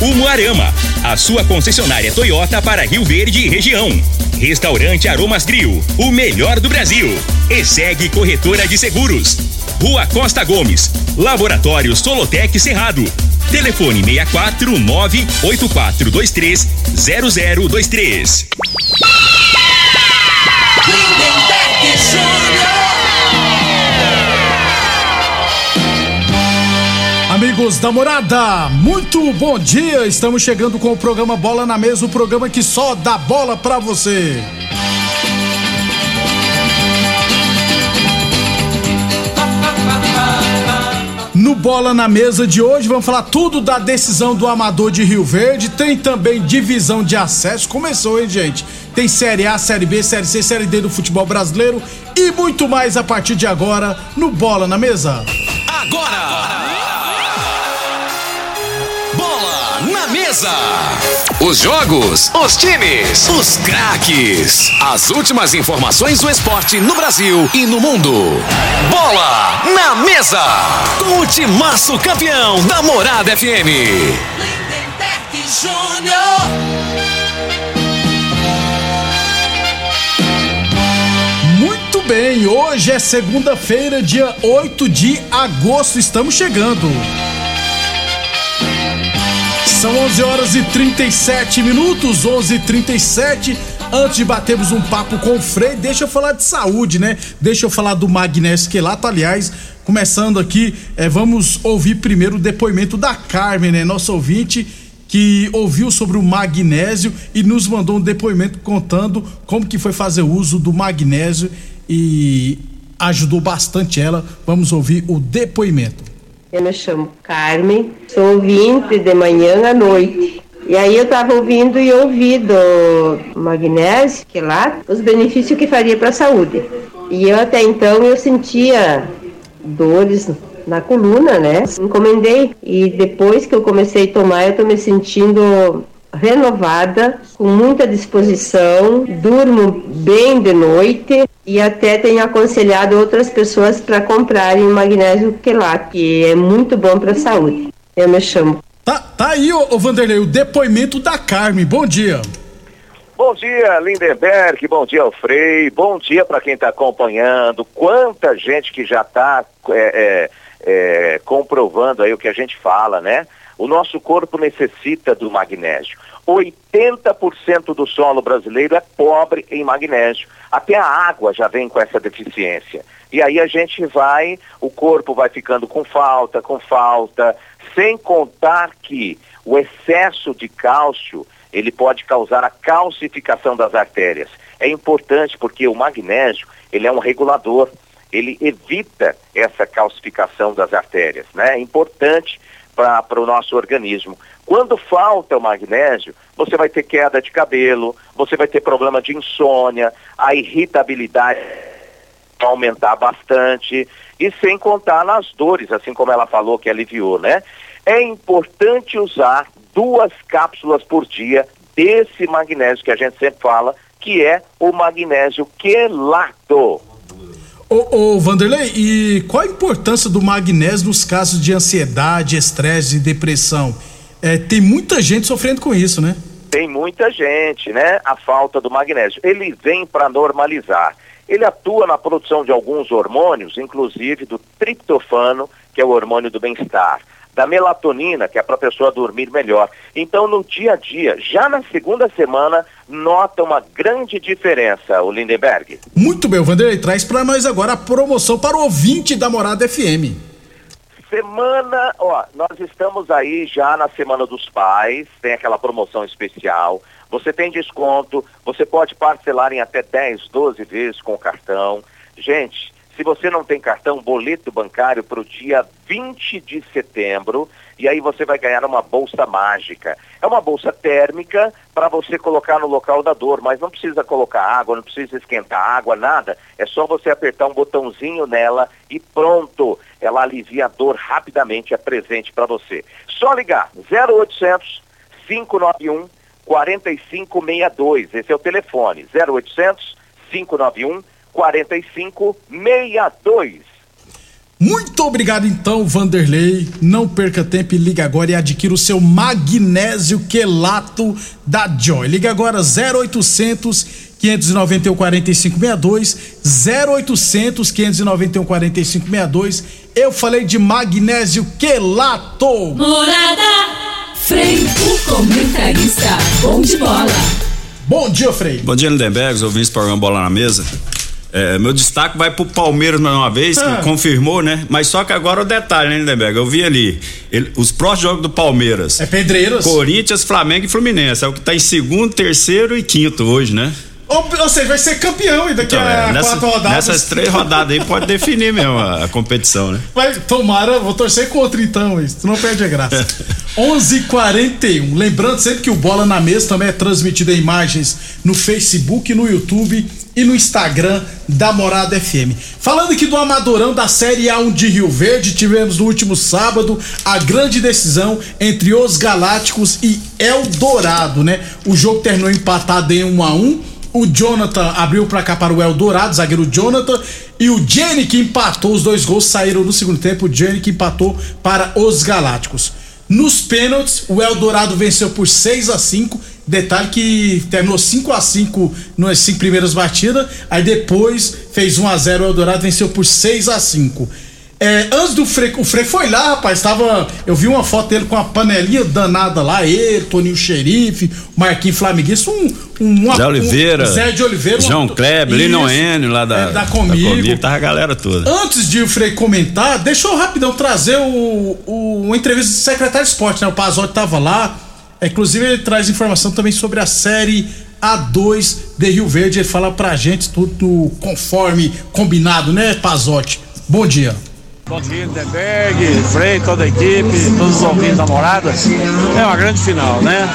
Umuarama, a sua concessionária Toyota para Rio Verde e região. Restaurante Aromas Grill, o melhor do Brasil. E segue Corretora de Seguros. Rua Costa Gomes, Laboratório Solotec Cerrado. Telefone 64 98423 0023. Amigos da morada, muito bom dia! Estamos chegando com o programa Bola na Mesa o programa que só dá bola pra você. No Bola na Mesa de hoje, vamos falar tudo da decisão do Amador de Rio Verde. Tem também divisão de acesso. Começou, hein, gente? Tem Série A, Série B, Série C, Série D do futebol brasileiro e muito mais a partir de agora no Bola na Mesa. Agora! Bola Mesa! Os jogos, os times, os craques. As últimas informações do esporte no Brasil e no mundo. Bola na Mesa! Com o timaço campeão da Morada FM. Muito bem, hoje é segunda-feira, dia 8 de agosto, estamos chegando. São 11 horas e 37 minutos, 11 e 37 Antes de batermos um papo com o Frei, deixa eu falar de saúde, né? Deixa eu falar do magnésio quelato. Aliás, começando aqui, é, vamos ouvir primeiro o depoimento da Carmen, né? Nossa ouvinte que ouviu sobre o magnésio e nos mandou um depoimento contando como que foi fazer uso do magnésio e ajudou bastante ela. Vamos ouvir o depoimento. Eu me chamo Carmen, sou ouvinte de manhã à noite. E aí eu estava ouvindo e ouvi do magnésio, que lá, os benefícios que faria para a saúde. E eu até então eu sentia dores na coluna, né? Encomendei e depois que eu comecei a tomar, eu estou me sentindo renovada, com muita disposição, durmo bem de noite e até tenho aconselhado outras pessoas para comprarem o magnésio quelato, que é muito bom para a saúde. Eu me chamo. Tá, tá aí, ô, ô Vanderlei, o depoimento da Carmen. Bom dia. Bom dia, Lindenberg. Bom dia, Frei. Bom dia para quem está acompanhando. Quanta gente que já está é, é, é, comprovando aí o que a gente fala, né? O nosso corpo necessita do magnésio. 80% do solo brasileiro é pobre em magnésio. Até a água já vem com essa deficiência. E aí a gente vai, o corpo vai ficando com falta, com falta, sem contar que o excesso de cálcio, ele pode causar a calcificação das artérias. É importante porque o magnésio, ele é um regulador, ele evita essa calcificação das artérias, né? É importante para o nosso organismo. Quando falta o magnésio, você vai ter queda de cabelo, você vai ter problema de insônia, a irritabilidade vai aumentar bastante, e sem contar nas dores, assim como ela falou que aliviou, né? É importante usar duas cápsulas por dia desse magnésio que a gente sempre fala, que é o magnésio quelato. Ô, ô, Vanderlei, e qual a importância do magnésio nos casos de ansiedade, estresse e depressão? É, tem muita gente sofrendo com isso, né? Tem muita gente, né? A falta do magnésio. Ele vem para normalizar. Ele atua na produção de alguns hormônios, inclusive do triptofano, que é o hormônio do bem-estar da melatonina, que é para a pessoa dormir melhor. Então, no dia a dia, já na segunda semana, nota uma grande diferença, o Lindenberg. Muito bem, Vanderlei, traz para nós agora a promoção para o ouvinte da Morada FM. Semana, ó, nós estamos aí já na Semana dos Pais, tem aquela promoção especial. Você tem desconto, você pode parcelar em até 10, 12 vezes com o cartão. Gente, se você não tem cartão, boleto bancário para o dia 20 de setembro, e aí você vai ganhar uma bolsa mágica. É uma bolsa térmica para você colocar no local da dor, mas não precisa colocar água, não precisa esquentar água, nada. É só você apertar um botãozinho nela e pronto. Ela alivia a dor rapidamente, é presente para você. Só ligar 0800 591 4562. Esse é o telefone 0800 591 4562. Muito obrigado então, Vanderlei. Não perca tempo e liga agora e adquira o seu magnésio quelato da Joy. Liga agora 0800 591 4562 0800 591 4562. Eu falei de magnésio quelato. Morada Frei, o comentarista bom de bola. Bom dia, Frei. Bom dia, Lindenberg, ouvintes do programa Bola na Mesa. É, meu destaque vai pro Palmeiras mais uma vez, ah. confirmou, né? Mas só que agora o detalhe, né, Lindenberg? Eu vi ali, ele, os próximos jogos do Palmeiras. É Pedreiros. Corinthians, Flamengo e Fluminense. É o que tá em segundo, terceiro e quinto hoje, né? Ou, ou seja, vai ser campeão e daqui então, a é, nessa, quatro rodadas. Nessas três rodadas aí pode definir mesmo a, a, competição, né? Mas tomara, vou torcer contra então, isso. não perde a graça. 11:41. Lembrando sempre que o Bola na Mesa também é transmitido em imagens no Facebook, no YouTube e no Instagram da Morada FM. Falando aqui do Amadorão da Série A1 de Rio Verde, tivemos no último sábado a grande decisão entre os Galácticos e Eldorado, né? O jogo terminou empatado em 1 a 1 o Jonathan abriu para cá para o Eldorado, zagueiro Jonathan, e o Jenny que empatou, os dois gols saíram no segundo tempo, o Jenny que empatou para os Galácticos. Nos pênaltis, o Eldorado venceu por 6 a 5 Detalhe que terminou 5 a 5 nas cinco primeiras batidas, aí depois fez 1 a 0 o Eldorado venceu por 6 a 5 é, antes do Frei, o Frei foi lá, rapaz, tava, eu vi uma foto dele com uma panelinha danada lá, ele, Toninho Xerife, Marquinhos Flamenguista, um, um, Zé Oliveira, um, Zé de Oliveira, João uma, Kleber, Lino Enio lá da, é, da, comigo. da comigo, tava a galera toda. Antes de o Frei comentar, deixa eu rapidão trazer o, o, uma entrevista do secretário de esporte, né, o Pazotti tava lá, inclusive ele traz informação também sobre a série A2 de Rio Verde, ele fala pra gente tudo conforme combinado, né, Pazotti? Bom dia. Bom dia, Lindenberg, Frei, toda a equipe, todos os ouvintes da morada. É uma grande final, né?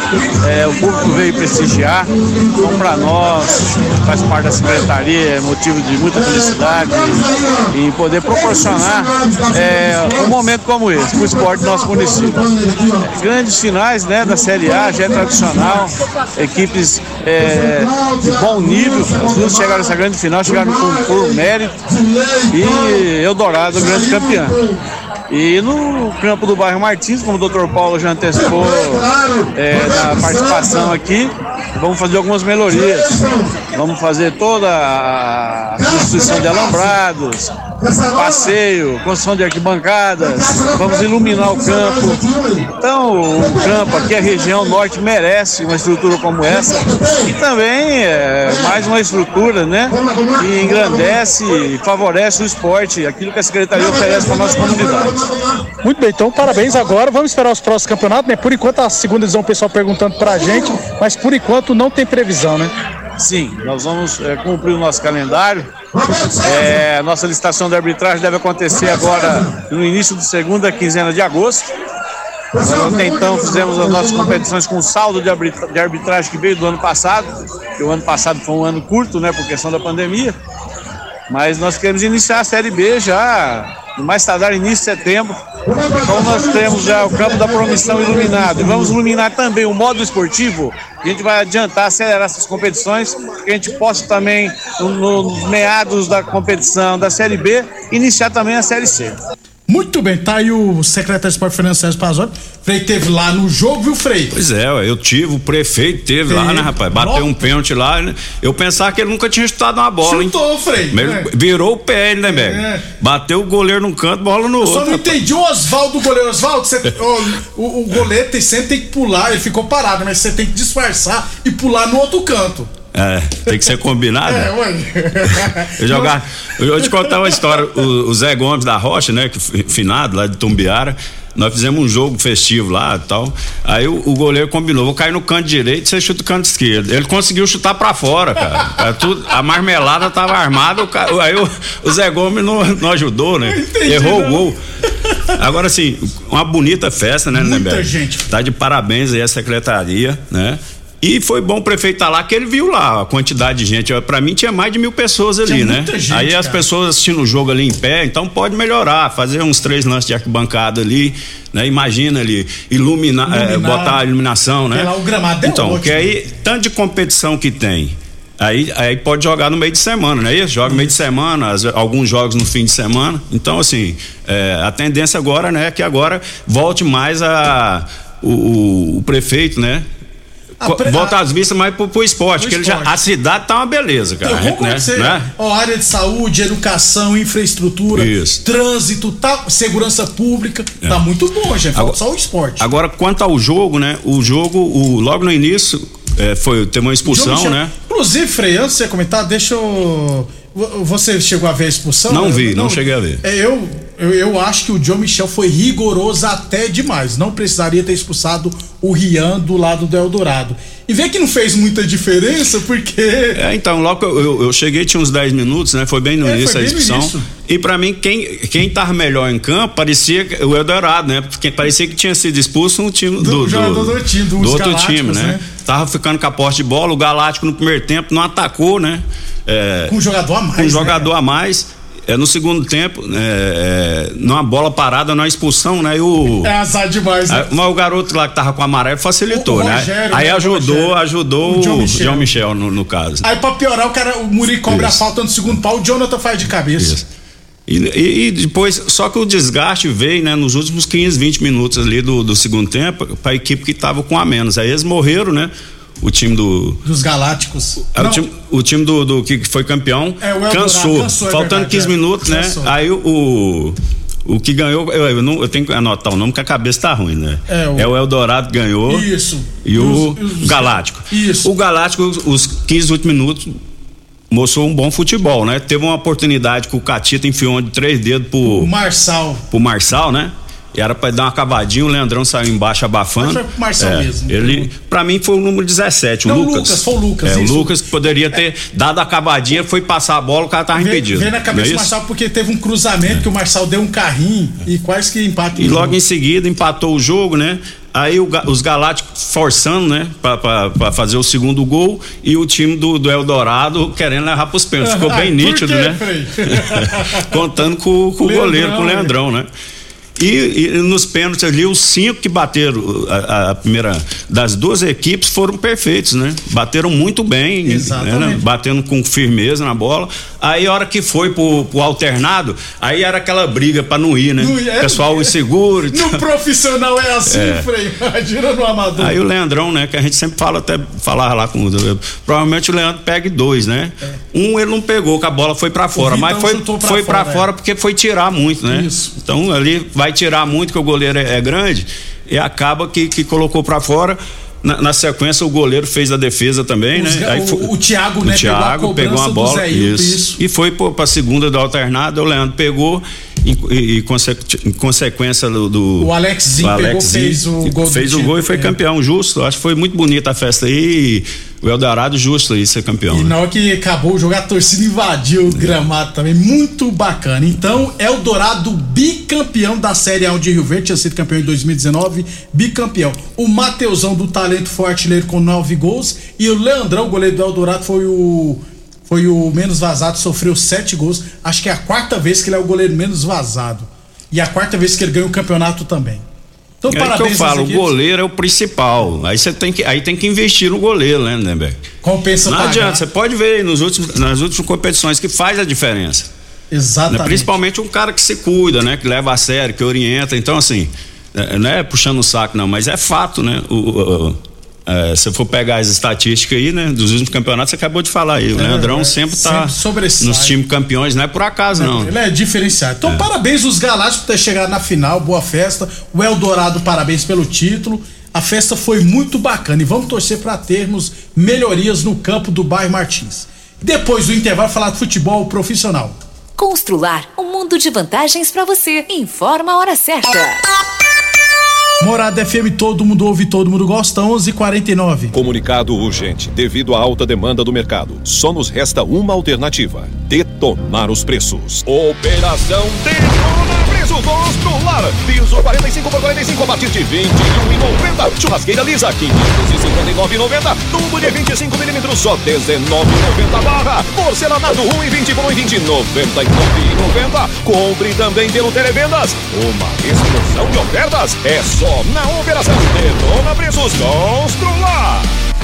É, o público veio prestigiar. Então, para nós, faz parte da secretaria, é motivo de muita felicidade em poder proporcionar é, um momento como esse para o esporte do nosso município. Grandes finais né, da Série A, já é tradicional, equipes é, de bom nível, as duas chegaram nessa grande final, chegaram com por mérito e Eldorado, grande campeão campeã. E no campo do bairro Martins, como o doutor Paulo já antecipou é, na participação aqui, vamos fazer algumas melhorias. Vamos fazer toda a substituição de alambrados, passeio, construção de arquibancadas, vamos iluminar o campo. Então, o campo aqui, a região norte, merece uma estrutura como essa e também é, mais uma estrutura né, que engrandece e favorece o esporte, aquilo que a Secretaria oferece para a nossa comunidade. Muito bem, então parabéns agora. Vamos esperar os próximos campeonatos, né? Por enquanto a segunda divisão o pessoal perguntando pra gente, mas por enquanto não tem previsão, né? Sim, nós vamos é, cumprir o nosso calendário. É, nossa licitação de arbitragem deve acontecer agora no início da segunda quinzena de agosto. Até então fizemos as nossas competições com saldo de arbitragem que veio do ano passado, que o ano passado foi um ano curto, né, por questão da pandemia. Mas nós queremos iniciar a Série B já no mais tardar início de setembro. Então nós temos já o campo da promissão iluminado e vamos iluminar também o modo esportivo. A gente vai adiantar, acelerar essas competições, que a gente possa também, nos meados da competição da Série B, iniciar também a Série C. Muito bem, tá aí o secretário de esporte Sérgio Pazotti. Frei teve lá no jogo, viu, Frei? Pois é, eu tive, o prefeito teve, teve. lá, né, rapaz? Bateu um pênalti lá, né? Eu pensava que ele nunca tinha chutado uma bola, Chutou, hein? Frei. Mas é. Virou o pé, né, velho? É. Bateu o goleiro num canto, bola no eu outro. Só não rapaz. entendi o Oswaldo, o goleiro. Oswaldo, o, o, o goleiro tem, sempre tem que pular, ele ficou parado, mas você tem que disfarçar e pular no outro canto. É, tem que ser combinado. É, ué. Eu jogar. Eu vou te contar uma história. O, o Zé Gomes da Rocha, né? Que fi- finado lá de Tumbiara. Nós fizemos um jogo festivo lá e tal. Aí o, o goleiro combinou: vou cair no canto direito, você chuta o canto esquerdo. Ele conseguiu chutar pra fora, cara. É tudo- a marmelada tava armada, o aí o, o Zé Gomes não, não ajudou, né? entendi, Errou não. o gol. Agora, assim, uma bonita festa, né, Muita gente. Tá de parabéns aí a secretaria, né? E foi bom o prefeito estar lá, que ele viu lá a quantidade de gente. Pra mim tinha mais de mil pessoas ali, Tinha né? gente, aí as cara. pessoas assistindo o jogo ali em pé, então pode melhorar, fazer uns três lances de arquibancada ali, né? Imagina ali, iluminar, eh, Iluminar. botar a iluminação, né? Porque lá o gramado é Então, ótimo. que aí, tanto de competição que tem. Aí, aí pode jogar no meio de semana, não é isso? Joga no meio de semana, alguns jogos no fim de semana. Então, assim, é, a tendência agora, né, é que agora volte mais a o, o- o prefeito, né? Pre- Volta as vistas mais pro, pro esporte, Pro que ele já, esporte. a cidade tá uma beleza, cara. Eu vou né? né? Ó, área de saúde, educação, infraestrutura, Isso. trânsito, tá, segurança pública. Tá muito bom, gente. Falta Agora- só o esporte. Agora, quanto ao jogo, né? O jogo, o, logo no início, é, foi ter uma expulsão, Michel- né? Inclusive, Frei, antes de você comentar, deixa eu. vo- Você chegou a ver a expulsão? Não vi, não cheguei a ver. É, Eu, eu, eu acho que o John Michel foi rigoroso até demais. Não precisaria ter expulsado o Rian do lado do Eldorado. E vê que não fez muita diferença, porque. É, então, logo eu, eu, eu cheguei, tinha uns 10 minutos, né? Foi bem no É, início a início. E pra mim, quem, quem tava melhor em campo parecia o Eldorado, né? Porque parecia que tinha sido expulso um time do, jogador do time, dos do outro time, né? né? Tava ficando com a posse de bola, o Galáctico no primeiro tempo não atacou, né? É, Com um jogador a mais. com um né? jogador a mais. É, no segundo tempo, é, é, numa bola parada, numa expulsão, né? E o, É azar demais, né? Aí, mas o garoto lá que tava com o amarelo facilitou, O- o né? Rogério, Aí né? O ajudou, Rogério. ajudou O o John John Michel. Michel, no, no caso. Aí pra piorar, o cara, o Muri cobra Isso. a falta no segundo pau, o Jonathan faz de cabeça. Isso. E, e- depois, só que o desgaste veio, né, nos últimos 15, 20 minutos ali do, do segundo tempo, para a equipe que tava com a menos. Aí eles morreram, né? O time do. Dos Galácticos. é, o time, o time do, do que foi campeão É, o Eldorado cansou. cansou, é faltando verdade, 15 é. minutos, né? Cansou. Aí o, o, o que ganhou, eu, eu não, eu tenho que anotar o nome porque a cabeça tá ruim, né? É, o- Eldorado que ganhou. Isso. E o os- Galáctico. Isso. O Galáctico, os- os 15 últimos minutos, mostrou um bom futebol, né? Teve uma oportunidade que o Catita enfiou de três dedos O pro, Marçal. pro Marçal, né? Era pra dar uma cavadinha, o Leandrão saiu embaixo abafando. Mas foi pro Marçal É, mesmo. Ele, pra mim, foi o número 17, o Não, o Lucas. Lucas, foi o Lucas, É, o isso. Lucas que poderia ter dado a cavadinha, foi passar a bola, o cara tava Vê, impedido. vê na cabeça é do? Marçal porque teve um cruzamento que o Marçal deu um carrinho e quase que empate. E logo em seguida empatou o jogo, né? Aí o os Galácticos forçando, né? Pra, pra- pra fazer o segundo gol e o time do, do Eldorado querendo levar pros pênaltis. Ficou bem Por nítido, né? Contando com, com o goleiro, com o né? Leandrão, né? E, e nos pênaltis ali, os cinco que bateram a, a primeira das duas equipes foram perfeitos, né? Bateram muito bem, Exatamente. né? batendo com firmeza na bola. Aí a hora que foi pro, pro alternado, aí era aquela briga pra não ir, né? Não ia- Pessoal inseguro. e No tal. profissional é assim, Frei. Imagina no amador. Aí o Leandrão, né? Que a gente sempre fala, até falar lá com o. Provavelmente o Leandro pegue dois, né? Um ele não pegou, que a bola foi pra fora, mas foi, pra foi pra fora, fora é. porque foi tirar muito, né? Isso. Então ali vai tirar muito, que o goleiro é, é grande, e acaba que, que colocou pra fora. Na, na sequência, o goleiro fez a defesa também, Os né? o- o Thiago, o né, pegou a Thiago pegou uma bola. Zé isso. isso. E foi pô, pra segunda do alternado, o Leandro pegou. Em, e, e consequência do, do O Alexzinho o pegou, fez o gol do fez o gol e foi É. campeão justo. Acho que foi muito bonita a festa aí. O Eldorado justo aí ser campeão. E né? na hora que acabou o jogo, a torcida invadiu o gramado também. Muito bacana. Então, Eldorado bicampeão da Série A de Rio Verde, tinha sido campeão em 2019, bicampeão. O Mateusão do Talento foi artilheiro com nove gols. E o Leandrão, o goleiro do Eldorado, foi o. Foi o menos vazado, sofreu sete gols. Acho que é a quarta vez que ele é o goleiro menos vazado. E a quarta vez que ele ganha o campeonato também. Então, É aí que eu parabéns falo, o goleiro é o principal. Aí você tem que, aí tem que investir no goleiro, né, Lindenberg? Compensa Não pagar. adianta, você pode ver nos últimos, nas últimas competições que faz a diferença. né? Exatamente. Principalmente um cara que se cuida, né? Que leva a sério, que orienta. Então, assim, é, não é puxando o saco, não, mas é fato, né? O, o- é, se eu for pegar as estatísticas aí, né, dos últimos campeonatos, você acabou de falar aí. O Leandrão é, sempre tá sempre nos times campeões, não é por acaso, não. Ele é diferenciado. Então, parabéns os Galácticos por ter chegado na final, boa festa. O Eldorado, parabéns pelo título. A festa foi muito bacana e vamos torcer para termos melhorias no campo do bairro Martins. Depois do intervalo, falar de futebol profissional. Constrular um mundo de vantagens para você. Informa a hora certa. Morada FM, todo mundo ouve, todo mundo gosta, 11:49. Comunicado urgente. Devido à alta demanda do mercado, só nos resta uma alternativa: detonar os preços. Operação Detona Constrular. Piso 45 por 45 a partir de 21,90. Churrasqueira lisa 559,90. Tubo de 25 milímetros só 19,90 barra. Porcelanato 1 e 20 por 1 e 20 99,90. Compre também pelo Televendas. Uma explosão de ofertas é só na Operação Detona Preços Constrular.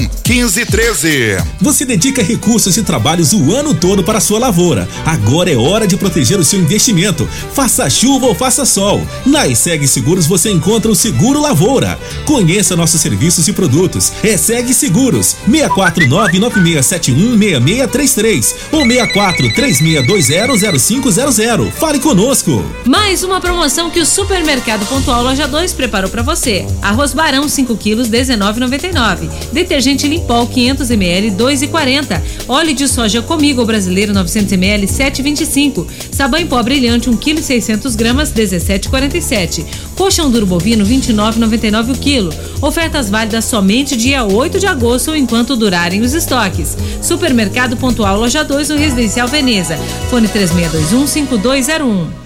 1513. Você dedica recursos e trabalhos o ano todo para a sua lavoura. Agora é hora de proteger o seu investimento. Faça chuva ou faça sol. Na ESEG Seguros você encontra o Seguro Lavoura. Conheça nossos serviços e produtos. ESEG Seguros 64996716633 ou 6436200500. Fale conosco. Mais uma promoção que o Supermercado Pontual Loja 2 preparou para você. Arroz Barão 5 quilos 19,99. Detergente Limpol 500 ml 2,40. Óleo de soja Comigo brasileiro 900 ml 7,25. Sabão em pó brilhante 1 kg 600 gramas 17,47. Colchão duro bovino 29,99 o quilo. Ofertas válidas somente dia 8 de agosto ou enquanto durarem os estoques. Supermercado Pontual Loja 2 no Residencial Veneza. Fone 3621 5201.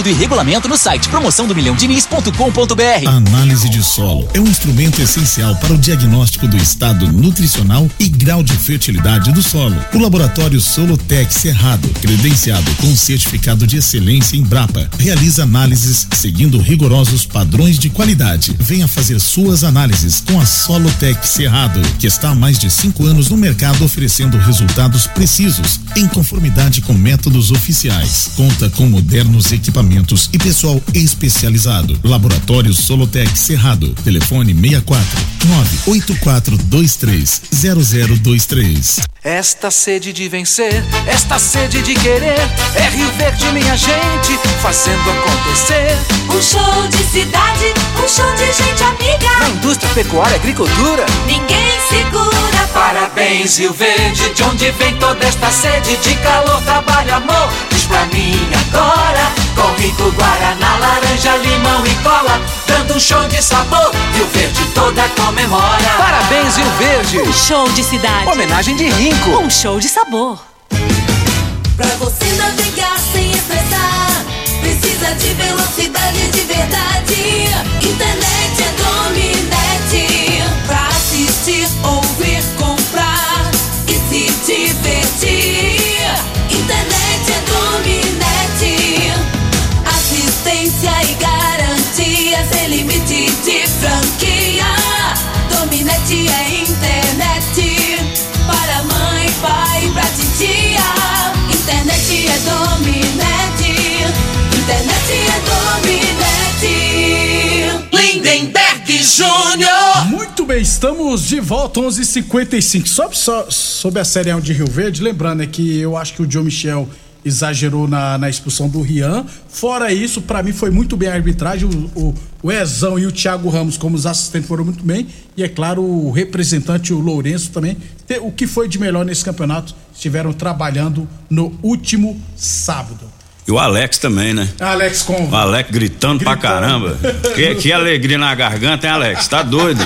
período e regulamento no site promoção do milhão diniz.com.br. Análise de solo é um instrumento essencial para o diagnóstico do estado nutricional e grau de fertilidade do solo. O laboratório Solotec Cerrado, credenciado com certificado de excelência em Brapa, realiza análises seguindo rigorosos padrões de qualidade. Venha fazer suas análises com a Solotec Cerrado, que está há mais de cinco anos no mercado oferecendo resultados precisos, em conformidade com métodos oficiais. Conta com modernos equipamentos e pessoal especializado. Laboratório Solotec Cerrado. Telefone 64 98423 0023. Esta sede de vencer, esta sede de querer, é Rio Verde, minha gente, fazendo acontecer. Um show de cidade, um show de gente amiga. Na indústria, pecuária, agricultura, ninguém segura. Parabéns, Rio Verde, de onde vem toda esta sede de calor, trabalho, amor. Diz pra mim agora, rico Guaraná, laranja, limão e cola, dando um show de sabor. Rio Verde toda comemora. Parabéns, Rio Verde. Um show de cidade. Homenagem de Rinco. Um show de sabor. Pra você navegar sem estressar, precisa de velocidade de verdade. Internet é Dominete. Pra assistir, ouvir, comprar e se divertir. Lindenberg Júnior. Muito bem, estamos de volta 11:55. Sobre sobre a Série 1 de Rio Verde, lembrando é que eu acho que o Joe Michel exagerou na, na expulsão do Rian. Fora isso, pra mim foi muito bem a arbitragem. O, o, o Ezão e o Thiago Ramos, como os assistentes, foram muito bem. E é claro, o representante, o Lourenço, também. O que foi de melhor nesse campeonato? Estiveram trabalhando no último sábado. E o Alex também, né? Alex com. O Alex gritando, pra caramba. Que, que alegria na garganta, hein, Alex? Tá doido?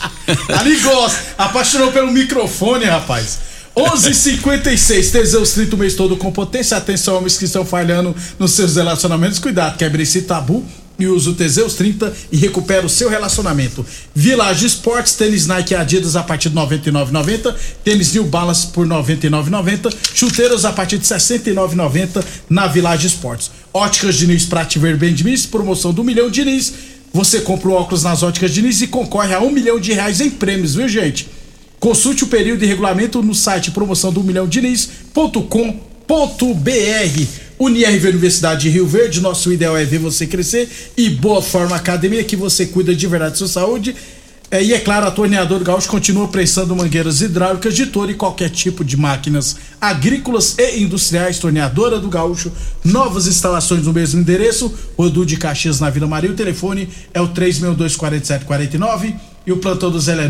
Ali gosta. Apaixonou pelo microfone, rapaz. 11:56 Teseus 30 o mês todo com potência. Atenção, homens que estão falhando nos seus relacionamentos. Cuidado, quebre esse tabu e use o Teseus 30 e recupera o seu relacionamento. Village Sports, tênis Nike Adidas a partir de 99,90. Tênis New Balance por 99,90. Chuteiros a partir de 69,90 na Village Sports. Óticas Diniz pra te ver bem Diniz, promoção do milhão Diniz. Você compra o óculos nas óticas Diniz e concorre a um milhão de reais em prêmios, viu gente? Consulte o período e regulamento no site promoção do milhão Diniz.com.br. Unirv Universidade de Rio Verde, nosso ideal é ver você crescer e Boa Forma Academia, que você cuida de verdade da sua saúde. É, e é claro, a Torneadora Gaúcho continua prestando mangueiras hidráulicas de todo e qualquer tipo de máquinas agrícolas e industriais. Torneadora do Gaúcho, novas instalações no mesmo endereço, Rodu de Caxias na Vila Maria. O telefone é o 3624749 e o plantão do Zé é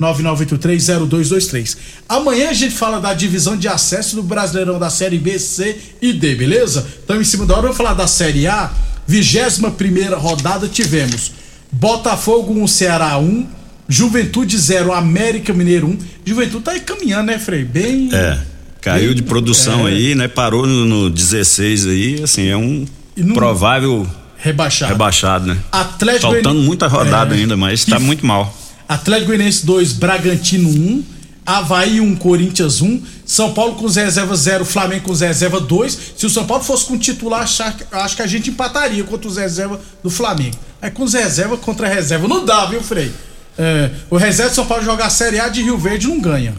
999830223. Amanhã a gente fala da divisão de acesso do Brasileirão da Série B, C e D, beleza? Então, em cima da hora, vamos falar da Série A. 21 primeira rodada tivemos Botafogo 1, Ceará 1, Juventude 0, América Mineiro 1. Juventude tá aí caminhando, né, Frei? Bem. É. Caiu de produção É. aí, né? Parou no, no 16 aí, assim, é um provável Rebaixado. rebaixado, né? Atlético Faltando Goiani- muita rodada É. ainda, mas tá E- muito mal. Atlético Goianiense 2, Bragantino 1, Havaí 1, Corinthians 1, São Paulo com reserva 0, Flamengo com reserva 2. Se o São Paulo fosse com titular, acho que a gente empataria contra os reserva do Flamengo. Aí com os reserva contra reserva não dá, viu, Frei? É, o reserva do São Paulo jogar a Série A de Rio Verde não ganha.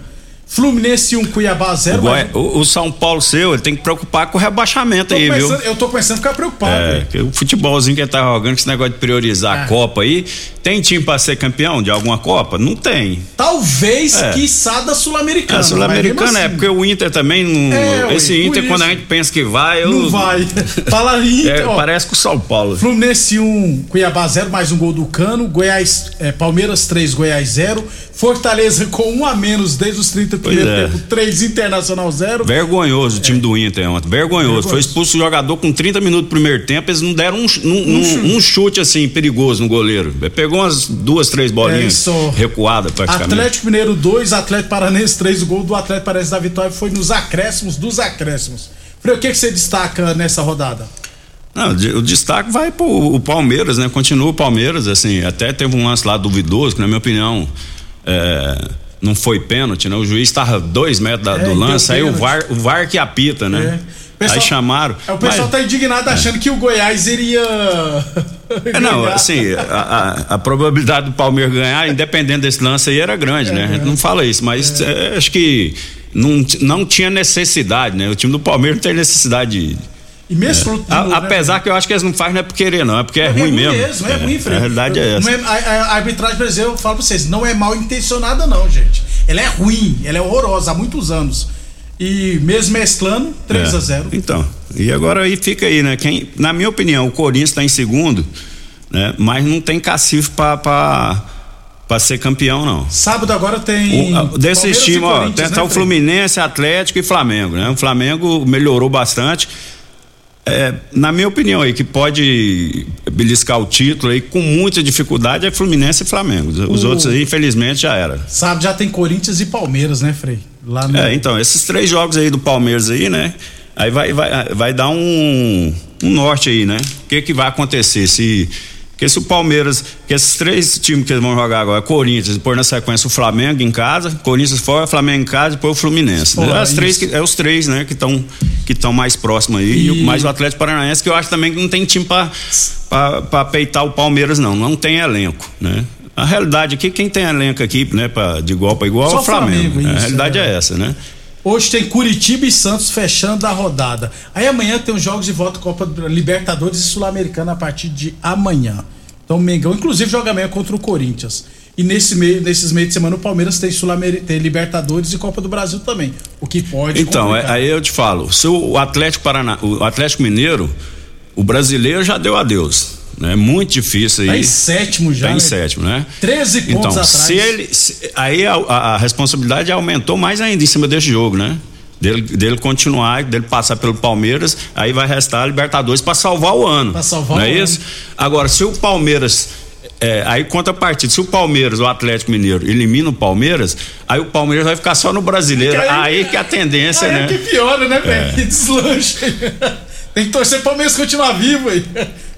Fluminense 1, Cuiabá 0. O, Goi- o- o São Paulo seu, ele tem que preocupar com o rebaixamento aí, viu? eu tô começando a ficar preocupado. É, o futebolzinho que ele tá jogando, esse negócio de priorizar É. a Copa aí. Tem time pra ser campeão de alguma Copa? Não tem. Talvez, É. quiçá, da Sul-Americana. A mas Sul-Americana mesmo é, assim. porque o Inter também não. É, esse Inter, quando a gente pensa que vai, eu. Não vai. Fala aí, É, ó. parece com o São Paulo. Fluminense 1, Cuiabá 0, mais um gol do Cano. Goiás, é, Palmeiras 3, Goiás 0. Fortaleza com um a menos desde os 30 do Pois primeiro é. tempo, 3 Internacional 0. Vergonhoso o time do Inter ontem. Vergonhoso. Vergonhoso. Foi expulso o jogador com 30 minutos do primeiro tempo. Eles não deram um, um- Um chute. um chute assim perigoso no goleiro. Pegou umas duas, três É bolinhas isso. recuadas praticamente. Atlético Mineiro 2, Atlético Paranense 3. O gol do Atlético Paranense da vitória foi nos acréscimos dos acréscimos. Frei, o que, que você destaca nessa rodada? Não, o destaque vai pro o Palmeiras, né? Continua o Palmeiras, assim, até teve um lance lá duvidoso, que na minha opinião é, não foi pênalti, né? O juiz estava dois metros da- É, do lance, aí o. VAR, o VAR que apita, né? Pessoal- aí chamaram. É, o pessoal mas- tá indignado achando que o Goiás iria. É, não, assim, a, a- a probabilidade do Palmeiras ganhar, independente desse lance aí, era grande, né? A gente não fala isso, mas é, acho que não, não tinha necessidade, né? O time do Palmeiras não tem necessidade de. E mesmo fruto do A- né, apesar que eu acho que eles não fazem não é por querer, não, é porque é, É ruim mesmo. mesmo, é, ruim, Fred. A realidade é essa. a, a- a arbitragem brasileira, eu falo pra vocês, não é mal intencionada, não, gente. Ela é ruim, ela é horrorosa há muitos anos. E mesmo mesclando, 3 É. a 0 Então, e agora aí fica aí, né? Quem, na minha opinião, o Corinthians está em segundo, né? Mas não tem cacife pra, pra, pra ser campeão, não. Sábado agora tem. O- desses times, ó, tem, né, tá o? Fluminense, Atlético e Flamengo, né? O Flamengo melhorou bastante. É, na minha opinião aí, que pode beliscar o título aí com muita dificuldade é Fluminense e Flamengo. Os O- outros aí, infelizmente, já era. Sábado já tem Corinthians e Palmeiras, né, Frei? Lá no. É, então, esses três jogos aí do Palmeiras aí, né? Aí vai, vai, vai dar um, um norte aí, né? O que que vai acontecer? Se, que se o Palmeiras, que esses três times que eles vão jogar agora, Corinthians, depois na sequência o Flamengo em casa, Corinthians fora, Flamengo em casa, depois o Fluminense. Pô, né? As três isso. que, é os três, né, que estão que estão mais próximos aí. E... Mais o Atlético Paranaense, que eu acho também que não tem time pra peitar o Palmeiras, não. Não tem elenco, né? A realidade aqui, quem tem elenco aqui, né, pra, de igual para igual, Só é o Flamengo. Flamengo, né? a isso, realidade é. é essa, né? Hoje tem Curitiba e Santos fechando a rodada. Aí amanhã tem os jogos de volta Copa do- Libertadores e Sul-Americana a partir de amanhã. Então o Mengão, inclusive, joga amanhã contra o Corinthians. E nesse meio, nesses meios de semana o Palmeiras tem, Sul tem Libertadores e Copa do Brasil também. O que pode. Então, é- aí eu te falo, se o Atlético Paraná, o Atlético Mineiro, o brasileiro já deu adeus. Né? É muito difícil aí. Tá em sétimo já, Tá em né? sétimo, né? 13 pontos então, atrás. se ele. se- aí a, a- a responsabilidade aumentou mais ainda em cima desse jogo, né? Dele, dele continuar, dele passar pelo Palmeiras, aí vai restar a Libertadores para salvar o ano. Pra salvar não o é ano. isso? Agora, se o Palmeiras. é, aí conta a partida. Se o Palmeiras, o Atlético Mineiro, elimina o Palmeiras, aí o Palmeiras vai ficar só no brasileiro. Aí- Aí, que é a tendência, Aí né? é que piora, né, velho? É. Que deslanche. Tem que torcer pro Palmeiras continuar vivo aí.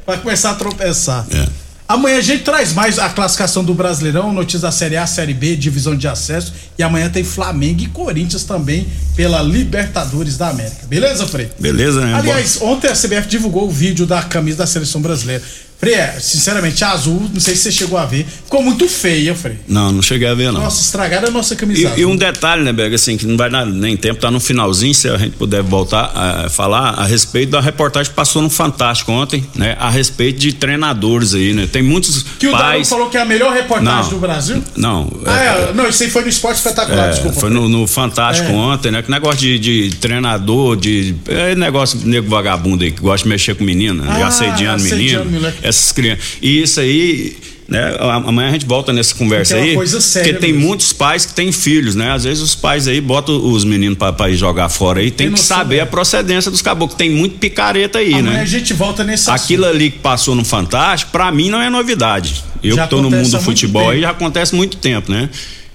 Vai começar a tropeçar. É. Amanhã a gente traz mais a classificação do Brasileirão, notícias da Série A, Série B, divisão de acesso. E amanhã tem Flamengo e Corinthians também pela Libertadores da América. Beleza, Frei? Beleza, né? Aliás, ontem a CBF divulgou o vídeo da camisa da seleção brasileira. Frei, é, sinceramente, a azul, não sei se você chegou a ver, ficou muito feia, Frei. Não, não cheguei a ver, não. Nossa, estragaram a nossa camisa E, e um detalhe, né, Berg, assim, que não vai dar nem tempo, tá no finalzinho, se a gente puder voltar a falar a respeito da reportagem que passou no Fantástico ontem, né, a respeito de treinadores aí, né, tem muitos Que o Daru pais... falou que é a melhor reportagem Não. do Brasil. Não, Ah, é, é, não, isso aí foi no Esporte Espetacular, é, desculpa. foi no, no Fantástico É. ontem, né? Que negócio de, de treinador, de. É negócio de nego vagabundo aí que gosta de mexer com menina, né? Ah, assediando assediando menino. moleque. Essas crianças. E isso aí. Né? Amanhã a gente volta nessa conversa Porque é aí. coisa séria porque tem mesmo. muitos pais que têm filhos, né? Às vezes os pais aí botam os meninos pra, pra ir jogar fora aí. Tem, Tem que saber né? a procedência dos caboclos. Tem muito picareta aí, Amanhã né? a gente volta nesse Aquilo ali que passou no Fantástico, pra mim não é novidade. Eu Já que tô no mundo do futebol aí já acontece muito tempo, né?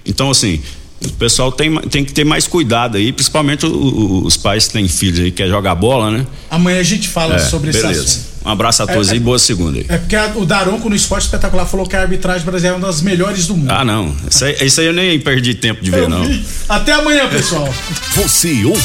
Então, assim, o pessoal tem, tem que ter mais cuidado aí, principalmente o- o- os pais que têm filhos aí, que quer jogar bola, né? Amanhã a gente fala É, sobre esse beleza. assunto. Um abraço a todos É, aí, é- boa segunda aí. É porque a- o Daronco no Esporte Espetacular falou que a arbitragem brasileira é uma das melhores do mundo. Ah, não. Isso aí, isso aí eu nem perdi tempo de ver, Eu não. vi. Até amanhã, pessoal. Você ouve